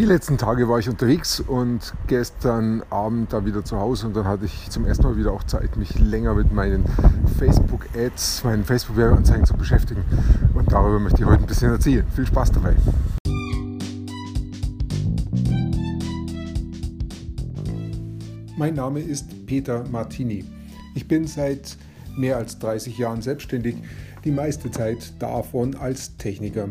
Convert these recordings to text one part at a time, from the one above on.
Die letzten Tage war ich unterwegs und gestern Abend da wieder zu Hause und dann hatte ich zum ersten Mal wieder auch Zeit, mich länger mit meinen Facebook-Ads, meinen Facebook-Werbeanzeigen zu beschäftigen. Und darüber möchte ich heute ein bisschen erzählen. Viel Spaß dabei. Mein Name ist Peter Martini. Ich bin seit mehr als 30 Jahren selbstständig, die meiste Zeit davon als Techniker.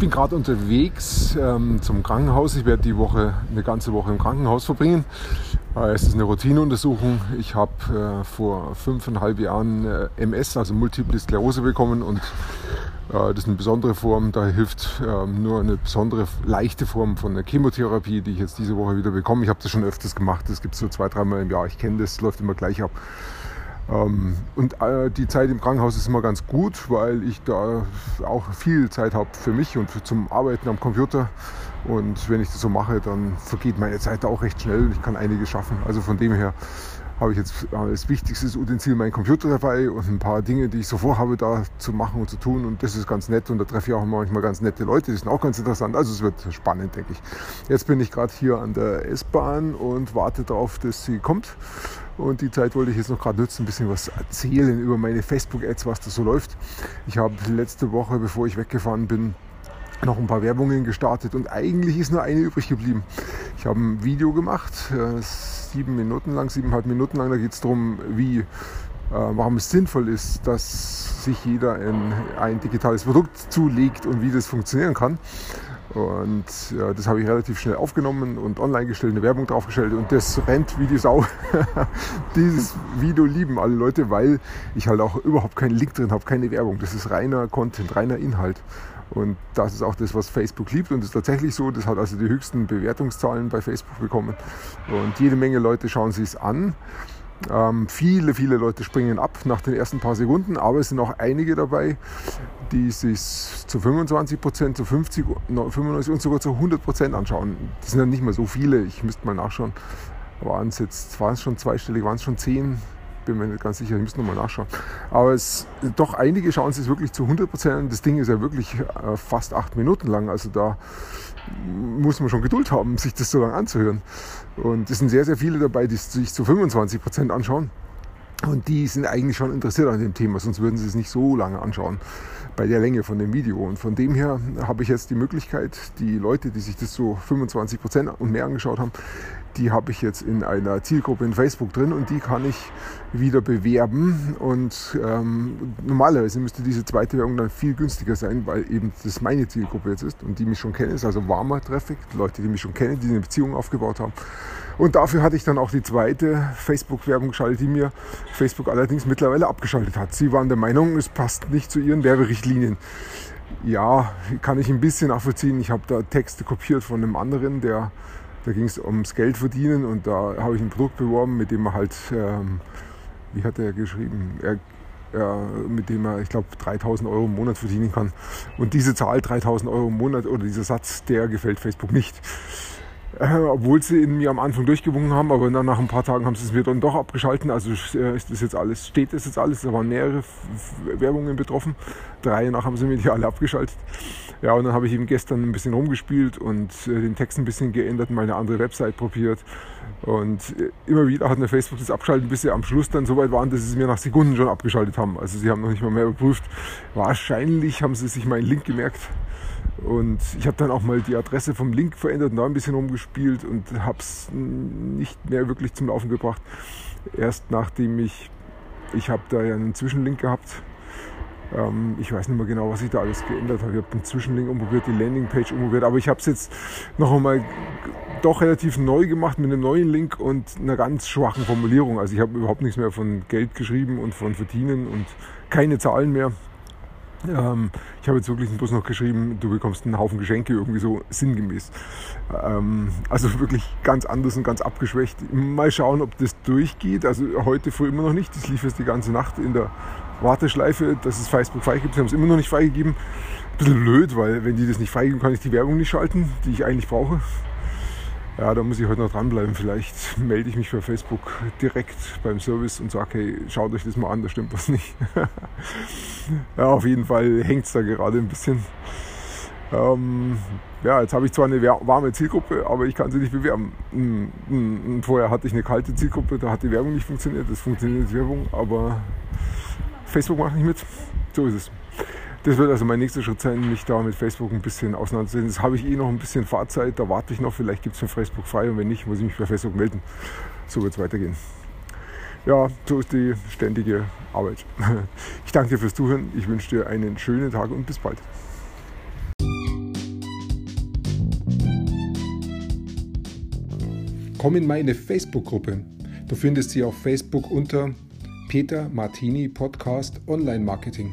Bin gerade unterwegs ähm, zum Krankenhaus. Ich werde die Woche, eine ganze Woche im Krankenhaus verbringen. Äh, es ist eine Routineuntersuchung. Ich habe äh, vor fünfeinhalb Jahren äh, MS, also Multiple Sklerose bekommen und äh, das ist eine besondere Form. Da hilft ähm, nur eine besondere, leichte Form von der Chemotherapie, die ich jetzt diese Woche wieder bekomme. Ich habe das schon öfters gemacht. Das gibt es so zwei, dreimal im Jahr. Ich kenne das, läuft immer gleich ab. Ähm, und äh, die Zeit im Krankenhaus ist immer ganz gut, weil ich da auch viel Zeit habe für mich und zum Arbeiten am Computer. Und wenn ich das so mache, dann vergeht meine Zeit auch recht schnell und ich kann einiges schaffen. Also von dem her habe ich jetzt als wichtigstes Utensil meinen Computer dabei und ein paar Dinge, die ich so vorhabe, da zu machen und zu tun. Und das ist ganz nett. Und da treffe ich auch manchmal ganz nette Leute, die sind auch ganz interessant. Also es wird spannend, denke ich. Jetzt bin ich gerade hier an der S-Bahn und warte darauf, dass sie kommt. Und die Zeit wollte ich jetzt noch gerade nutzen, ein bisschen was erzählen über meine Facebook-Ads, was da so läuft. Ich habe letzte Woche, bevor ich weggefahren bin, noch ein paar Werbungen gestartet und eigentlich ist nur eine übrig geblieben. Ich habe ein Video gemacht, äh, sieben Minuten lang, siebeneinhalb Minuten lang. Da geht es darum, wie, äh, warum es sinnvoll ist, dass sich jeder ein, ein digitales Produkt zulegt und wie das funktionieren kann. Und ja, das habe ich relativ schnell aufgenommen und online gestellt, eine Werbung draufgestellt und das rennt wie die Sau. Dieses Video lieben alle Leute, weil ich halt auch überhaupt keinen Link drin habe, keine Werbung. Das ist reiner Content, reiner Inhalt. Und das ist auch das, was Facebook liebt und ist tatsächlich so. Das hat also die höchsten Bewertungszahlen bei Facebook bekommen. Und jede Menge Leute schauen sich es an. Ähm, viele, viele Leute springen ab nach den ersten paar Sekunden, aber es sind auch einige dabei, die sich zu 25 Prozent, zu 50, 95 und sogar zu 100 Prozent anschauen. Das sind ja nicht mehr so viele, ich müsste mal nachschauen. Waren es jetzt, waren es schon zweistellig, waren es schon zehn, bin mir nicht ganz sicher, ich muss nochmal nachschauen. Aber es, doch einige schauen sich wirklich zu 100 Prozent. Das Ding ist ja wirklich äh, fast acht Minuten lang. Also da muss man schon Geduld haben, sich das so lange anzuhören. Und es sind sehr, sehr viele dabei, die sich zu 25 Prozent anschauen. Und die sind eigentlich schon interessiert an dem Thema, sonst würden sie es nicht so lange anschauen bei der Länge von dem Video. Und von dem her habe ich jetzt die Möglichkeit, die Leute, die sich das so 25 Prozent und mehr angeschaut haben, die habe ich jetzt in einer Zielgruppe in Facebook drin und die kann ich wieder bewerben. Und ähm, normalerweise müsste diese zweite Werbung dann viel günstiger sein, weil eben das meine Zielgruppe jetzt ist und die mich schon kennen, ist also warmer Traffic, Leute, die mich schon kennen, die eine Beziehung aufgebaut haben. Und dafür hatte ich dann auch die zweite Facebook-Werbung geschaltet, die mir Facebook allerdings mittlerweile abgeschaltet hat. Sie waren der Meinung, es passt nicht zu ihren Werberichtlinien. Ja, kann ich ein bisschen nachvollziehen. Ich habe da Texte kopiert von einem anderen, der da ging es ums Geld verdienen und da habe ich ein Produkt beworben, mit dem man halt, ähm, wie hat er geschrieben, er, er, mit dem er, ich glaube, 3000 Euro im Monat verdienen kann. Und diese Zahl, 3000 Euro im Monat oder dieser Satz, der gefällt Facebook nicht. Äh, obwohl sie in mir am Anfang durchgewungen haben, aber dann nach ein paar Tagen haben sie es mir dann doch abgeschalten. Also äh, ist das jetzt alles, steht das jetzt alles. Da waren mehrere Werbungen betroffen. Drei nach haben sie mir die alle abgeschaltet. Ja, und dann habe ich eben gestern ein bisschen rumgespielt und äh, den Text ein bisschen geändert, mal eine andere Website probiert. Und äh, immer wieder hat mir Facebook das abgeschaltet, bis sie am Schluss dann so weit waren, dass sie es mir nach Sekunden schon abgeschaltet haben. Also sie haben noch nicht mal mehr überprüft. Wahrscheinlich haben sie sich meinen Link gemerkt und ich habe dann auch mal die Adresse vom Link verändert und da ein bisschen rumgespielt und habe es nicht mehr wirklich zum Laufen gebracht. Erst nachdem ich, ich habe da ja einen Zwischenlink gehabt. Ähm, ich weiß nicht mehr genau, was ich da alles geändert habe. Ich habe den Zwischenlink umprobiert, die Landingpage umprobiert, aber ich habe es jetzt noch einmal doch relativ neu gemacht mit einem neuen Link und einer ganz schwachen Formulierung. Also ich habe überhaupt nichts mehr von Geld geschrieben und von Verdienen und keine Zahlen mehr. Ähm, ich habe jetzt wirklich bloß noch geschrieben, du bekommst einen Haufen Geschenke, irgendwie so sinngemäß. Ähm, also wirklich ganz anders und ganz abgeschwächt. Mal schauen, ob das durchgeht. Also heute früh immer noch nicht. Das lief jetzt die ganze Nacht in der Warteschleife, dass es Facebook freigibt. Sie haben es immer noch nicht freigegeben. Ein bisschen blöd, weil wenn die das nicht freigeben, kann ich die Werbung nicht schalten, die ich eigentlich brauche. Ja, da muss ich heute noch dranbleiben. Vielleicht melde ich mich bei Facebook direkt beim Service und sage, hey, schaut euch das mal an, da stimmt was nicht. ja, auf jeden Fall hängt es da gerade ein bisschen. Ähm, ja, jetzt habe ich zwar eine warme Zielgruppe, aber ich kann sie nicht bewerben. Hm, hm, hm, vorher hatte ich eine kalte Zielgruppe, da hat die Werbung nicht funktioniert. Das funktioniert die Werbung, aber Facebook macht nicht mit. So ist es. Das wird also mein nächster Schritt sein, mich da mit Facebook ein bisschen auseinanderzusetzen. Das habe ich eh noch ein bisschen Fahrzeit, da warte ich noch, vielleicht gibt es für Facebook frei und wenn nicht, muss ich mich bei Facebook melden. So wird es weitergehen. Ja, so ist die ständige Arbeit. Ich danke dir fürs Zuhören, ich wünsche dir einen schönen Tag und bis bald. Komm in meine Facebook-Gruppe. Du findest sie auf Facebook unter Peter Martini Podcast Online Marketing.